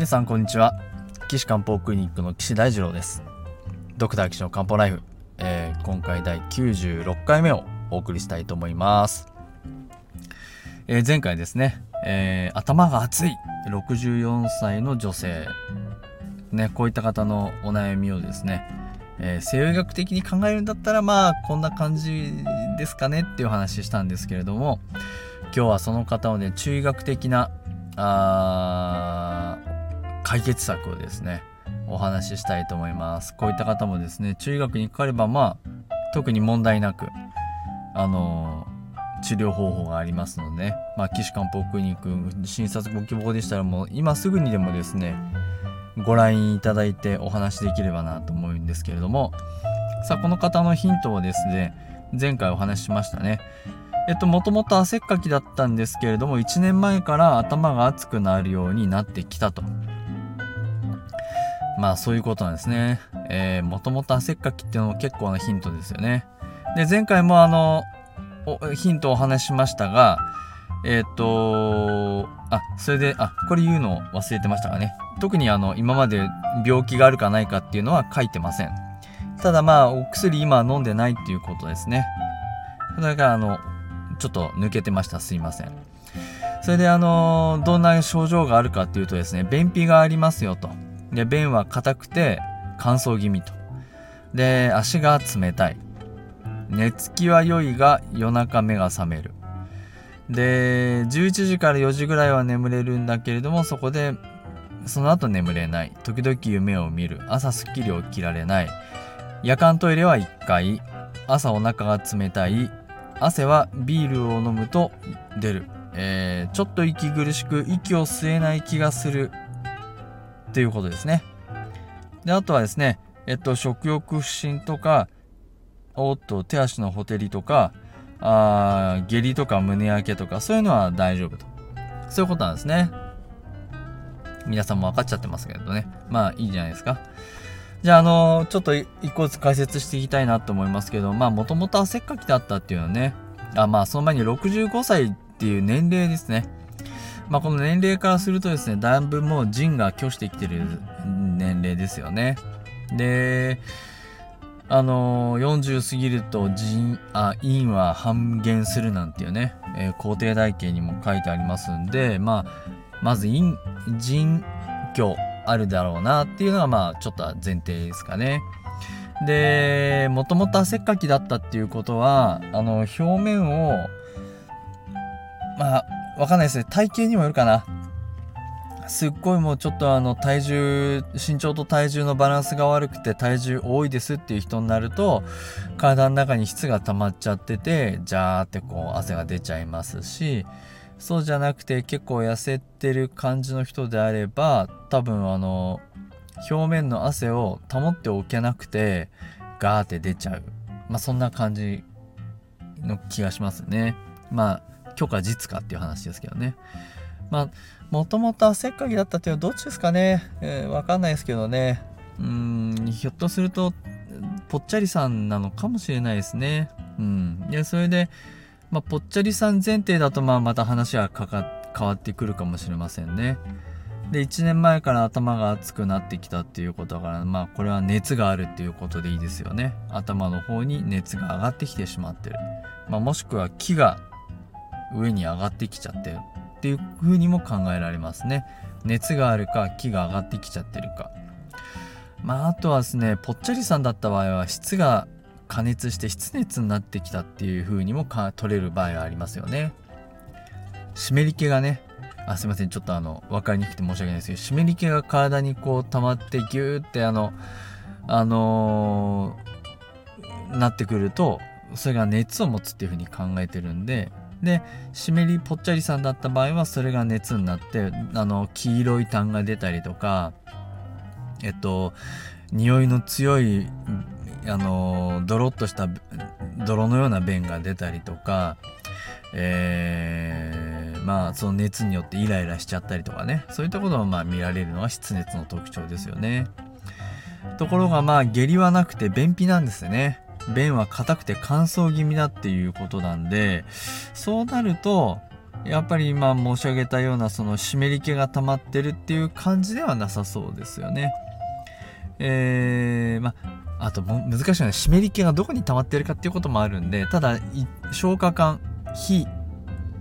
皆さんこんにちは。岸漢方クリニックの岸大二郎です。ドクター岸の漢方ライフ、えー、今回第96回目をお送りしたいと思います、えー、前回ですね、えー、頭が熱い。64歳の女性。ねこういった方のお悩みをですね。えー、西洋医学的に考えるんだったらまあこんな感じですかねっていう話したんですけれども。今日はその方をね中医学的なあ解決策をですねお話ししたいと思います。こういった方もですね中医学にかかればまあ特に問題なくあの治療方法がありますので、ね、まあ、岸漢方クリニック診察ご希望でしたらもう今すぐにでもですねご覧いただいてお話しできればなと思うんですけれどもさあこの方のヒントをですね前回お話ししましたね。えっともともと汗っかきだったんですけれども1年前から頭が熱くなるようになってきたと。まあそういうことなんですね。えー、もともと汗っかきっていうのも結構なヒントですよね。で、前回もあの、ヒントをお話しましたが、えっ、ー、とあ、それで、あ、これ言うのを忘れてましたかね。特にあの、今まで病気があるかないかっていうのは書いてません。ただまあ、お薬今飲んでないっていうことですね。だからあの、ちょっと抜けてました。すいません。それであの、どんな症状があるかっていうとですね、便秘がありますよと。で、便は硬くて乾燥気味と。で、足が冷たい。寝つきは良いが夜中目が覚める。で、11時から4時ぐらいは眠れるんだけれども、そこで、その後眠れない。時々夢を見る。朝すっきり起きられない。夜間トイレは1回。朝お腹が冷たい。汗はビールを飲むと出る。えー、ちょっと息苦しく息を吸えない気がする。っていうことですね。で、あとはですね、えっと、食欲不振とか、おっと、手足のほてりとか、あ下痢とか胸焼けとか、そういうのは大丈夫と。そういうことなんですね。皆さんも分かっちゃってますけどね。まあ、いいじゃないですか。じゃあ、あのー、ちょっと一個ずつ解説していきたいなと思いますけど、まあ、もともと汗っかきだったっていうのはね、あまあ、その前に65歳っていう年齢ですね。まあ、この年齢からするとですね、だいぶもう腎が拒してきてる年齢ですよね。で、あのー、40過ぎると腎、あ、陰は半減するなんていうね、えー、皇帝台形にも書いてありますんで、まあ、まず陰、腎虚あるだろうなっていうのが、まあ、ちょっと前提ですかね。で、もともと汗っかきだったっていうことは、あの、表面を、まあ、わかんないですね。体型にもよるかな。すっごいもうちょっとあの体重、身長と体重のバランスが悪くて体重多いですっていう人になると、体の中に質が溜まっちゃってて、ジャーってこう汗が出ちゃいますし、そうじゃなくて結構痩せてる感じの人であれば、多分あの、表面の汗を保っておけなくて、ガーって出ちゃう。まあそんな感じの気がしますね。まあ許可実かっていう話ですけどね。まあ、もともと汗っかきだったっていうのはどっちですかね。えー、わかんないですけどね。うん、ひょっとすると、ぽっちゃりさんなのかもしれないですね。うん。で、それで、まあ、ぽっちゃりさん前提だと、まあ、また話はかか変わってくるかもしれませんね。で、1年前から頭が熱くなってきたっていうことだから、まあ、これは熱があるっていうことでいいですよね。頭の方に熱が上がってきてしまってる。まあ、もしくは気が上に上がってきちゃってるっていう風にも考えられますね。熱があるか気が上がってきちゃってるか。まああとはですねぽっちゃりさんだった場合は質が加熱して湿熱になってきたっていう風にも取れる場合がありますよね。湿り気がねあすいませんちょっとあの分かりにくくて申し訳ないですけど湿り気が体にこう溜まってギューってあのあのー、なってくるとそれが熱を持つっていう風に考えてるんでで湿りぽっちゃりさんだった場合はそれが熱になってあの黄色い痰が出たりとかえっと匂いの強いあのドロッとした泥のような便が出たりとかえー、まあその熱によってイライラしちゃったりとかね。そういったことがまあ見られるのは湿熱の特徴ですよね。ところがまあ下痢はなくて便秘なんですね。便は硬くて乾燥気味だっていうことなんでそうなるとやっぱり今申し上げたようなその湿り気が溜まってるっていう感じではなさそうですよね。えー、まあと難しいのは湿り気がどこに溜まってるかっていうこともあるんでただ消化管非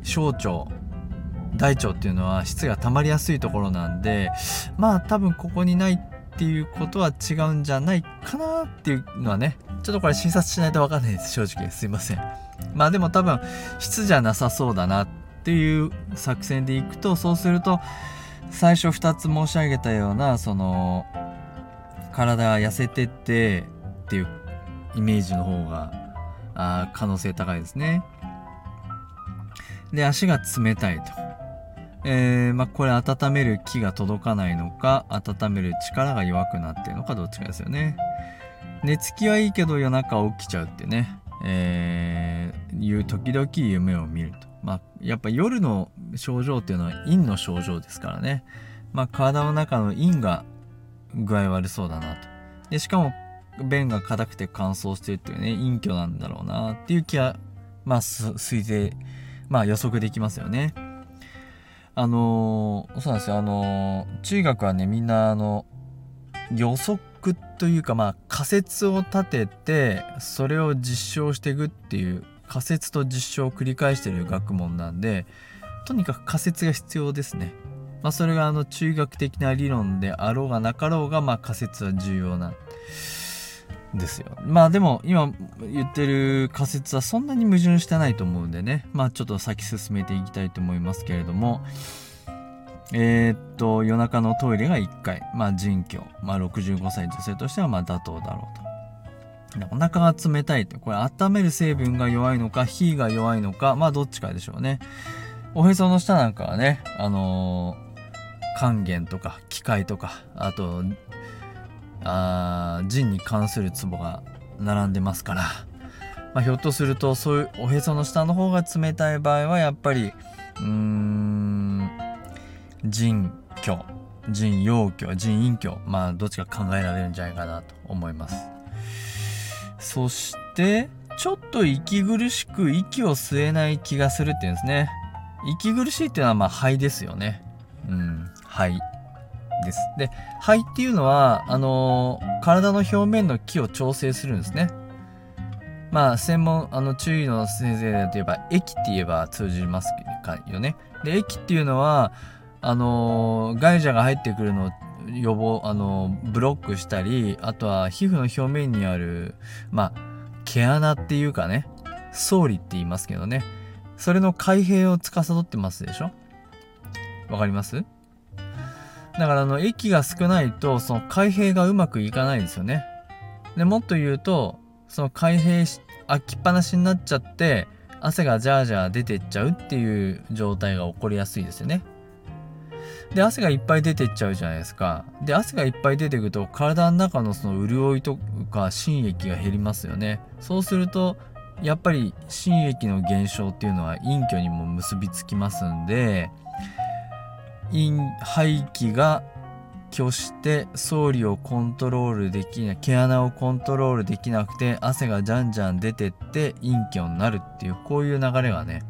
小腸大腸っていうのは質が溜まりやすいところなんでまあ多分ここにないっていうことは違うんじゃないかなっていうのはねちょっとこれ診察しないと分かんないです正直。すいません。まあでも多分質じゃなさそうだなっていう作戦でいくとそうすると最初2つ申し上げたようなその体が痩せてってっていうイメージの方があ可能性高いですね。で足が冷たいと。えー、まあ、これ温める気が届かないのか温める力が弱くなってるのかどっちかですよね。寝つきはいいけど夜中起きちゃうってね、えー、いう時々夢を見ると。まあやっぱ夜の症状っていうのは陰の症状ですからね。まあ体の中の陰が具合悪そうだなと。でしかも便が硬くて乾燥してるっていうね陰虚なんだろうなっていう気はまあ推定まあ予測できますよね。あのー、そうなんですよ、あのー、中学はね、みんな、あの、予測というか、まあ、仮説を立てて、それを実証していくっていう、仮説と実証を繰り返してる学問なんで、とにかく仮説が必要ですね。まあ、それが、あの、中学的な理論であろうがなかろうが、まあ、仮説は重要な。ですよ。まあでも今言ってる仮説はそんなに矛盾してないと思うんでね。まあちょっと先進めていきたいと思いますけれども。えー、っと、夜中のトイレが1回。まあ人居。まあ65歳女性としてはまあ妥当だろうと。お腹が冷たいって、これ温める成分が弱いのか、火が弱いのか、まあどっちかでしょうね。おへその下なんかはね、あのー、還元とか機械とか、あとあ腎に関するツボが並んでますから、まあ、ひょっとするとそういうおへその下の方が冷たい場合はやっぱりうーん腎虚腎陽虚腎陰虚まあどっちか考えられるんじゃないかなと思います。そしてちょっと息苦しく息を吸えない気がするっていうんですね。息苦しいっていうのはまあ肺ですよね。うん肺。です。で、肺っていうのは、あのー、体の表面の気を調整するんですね。まあ、専門、あの、注意の先生で言えば、液って言えば通じますよね。で、液っていうのは、あのー、外邪が入ってくるのを予防、あのー、ブロックしたり、あとは皮膚の表面にある、まあ、毛穴っていうかね、総理って言いますけどね。それの開閉を司ってますでしょ？わかります？だからあの液が少ないとその開閉がうまくいかないんですよね。でもっと言うとその開閉し開きっぱなしになっちゃって汗がジャージャー出てっちゃうっていう状態が起こりやすいですよね。で汗がいっぱい出てっちゃうじゃないですか。で汗がいっぱい出てくると体の中のその潤いとか心液が減りますよね。そうするとやっぱり心液の減少っていうのは陰虚にも結びつきますんで排気が拒して総理をコントロールできない毛穴をコントロールできなくて汗がじゃんじゃん出てって陰虚になるっていうこういう流れがね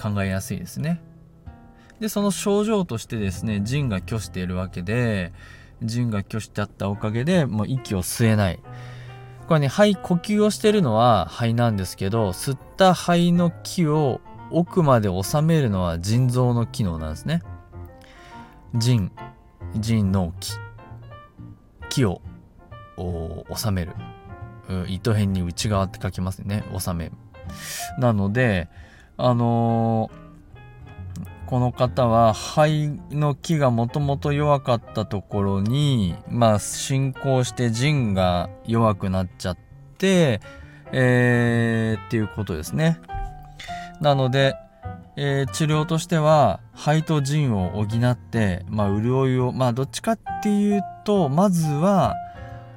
考えやすいですね。でその症状としてですね腎が拒しているわけで腎が拒しちゃったおかげでもう息を吸えない。これね肺呼吸をしてるのは肺なんですけど吸った肺の気を奥まで収めるのは腎臓の機能なんですね。腎、腎の気。気を収める。糸辺に内側って書きますね。収める。なので、あのー、この方は肺の気がもともと弱かったところに、まあ進行して腎が弱くなっちゃって、えー、っていうことですね。なので、えー、治療としては肺と腎を補って、まあ、潤いをまあどっちかっていうとまずは、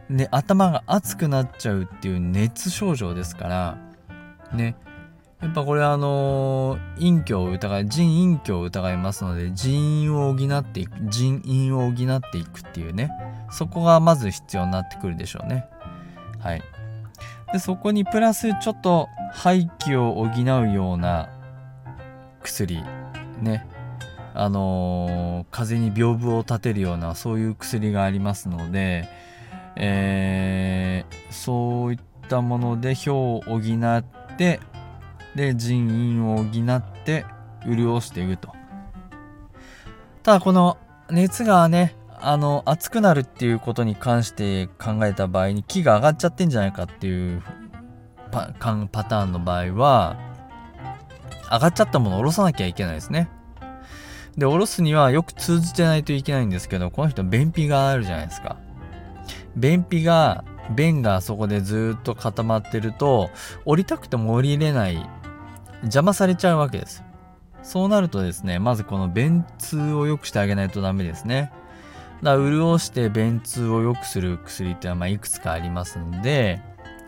ね、頭が熱くなっちゃうっていう熱症状ですからね。やっぱこれあのー、陰虚を疑い腎陰虚を疑いますので腎陰を補っていく腎陰を補っていくっていうね。そこがまず必要になってくるでしょうね。はい。でそこにプラスちょっと排気を補うような薬ね。あのー、風に屏風を立てるようなそういう薬がありますので、えー、そういったもので表を補ってで人員を補って潤していくと。ただこの熱がねあの熱くなるっていうことに関して考えた場合に気が上がっちゃってんじゃないかっていうパパターンの場合は上がっちゃったものを下ろさなきゃいけないですね。で下ろすにはよく通じてないといけないんですけどこの人便秘があるじゃないですか。便秘が便がそこでずっと固まってると降りたくても降りれない邪魔されちゃうわけです。そうなるとですねまずこの便通を良くしてあげないとダメですね。だ潤して便通を良くする薬っていうのはまいくつかありますんで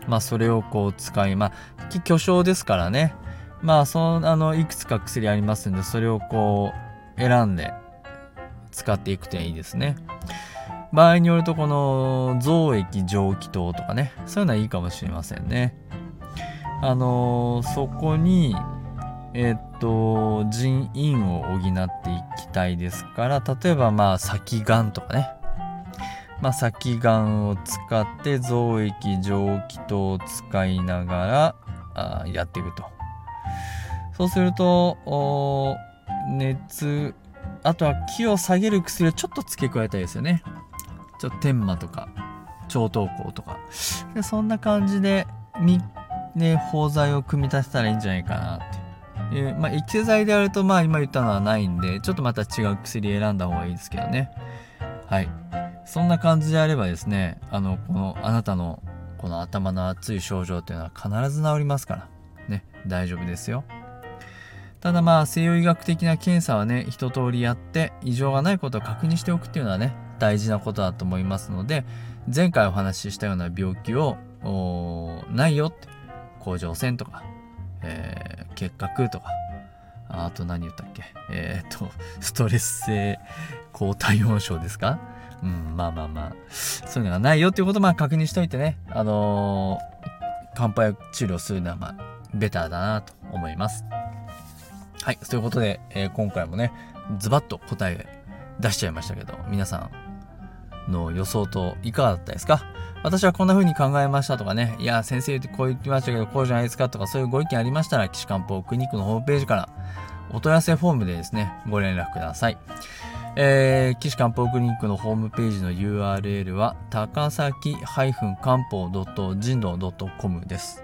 まあそれをこう使いまあ巨匠ですからね。まあそのあのいくつか薬ありますんでそれをこう選んで使っていくといいですね。場合によるとこの増液蒸気糖とかねそういうのはいいかもしれませんね。あの、そこにえっと人員を補っていく。きたいですから例えばまあ先がんとかね。まあ、先がんを使って増液蒸気等を使いながらあやっていくと。そうすると熱あとは気を下げる薬をちょっと付け加えたいですよね。ちょっと天麻とか超糖酵とか。でそんな感じでね包材を組み立てたらいいんじゃないかなって。いうまあ液剤であるとまあ今言ったのはないんでちょっとまた違う薬選んだ方がいいですけどね。はい。そんな感じであればですねあのこのあなたのこの頭の熱い症状っていうのは必ず治りますから。ね。大丈夫ですよ。ただまあ西洋医学的な検査はね一通りやって異常がないことを確認しておくっていうのはね大事なことだと思いますので前回お話ししたような病気をないよって甲状腺とか、えー、結核とかあと何言ったっけ？えー、とストレス性高体温症ですか？うんまあまあまあ。そういうのがないよっていうことをまあ確認しといてね。あのー、漢方薬治療するのはまあベターだなと思います。はいということで、えー、今回もねズバッと答え出しちゃいましたけど皆さんの予想といかがだったですか？私はこんな風に考えましたとかね、いや、先生ってこう言ってましたけど、こうじゃないですかとか、そういうご意見ありましたら、岸漢方クリニックのホームページから、お問い合わせフォームでですね、ご連絡ください。えー、岸漢方クリニックのホームページの URL は、高崎漢方人道 .com です。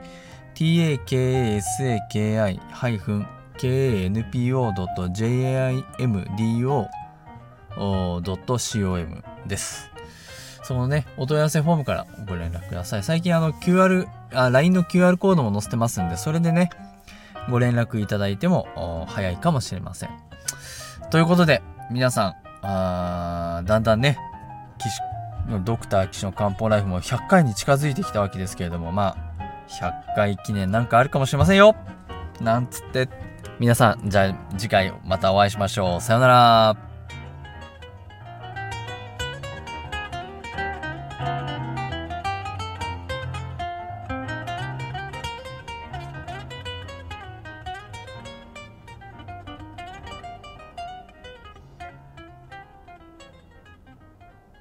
takasaki-knpo.jimdo.com です。そのね、お問い合わせフォームからご連絡ください。最近あの QR、あ、LINE の QR コードも載せてますんで、それでね、ご連絡いただいても早いかもしれません。ということで、皆さん、あだんだんね、岸のドクター岸の漢方ライフも100回に近づいてきたわけですけれども、まあ、100回記念なんかあるかもしれませんよなんつって、皆さん、じゃあ次回またお会いしましょう。さようなら。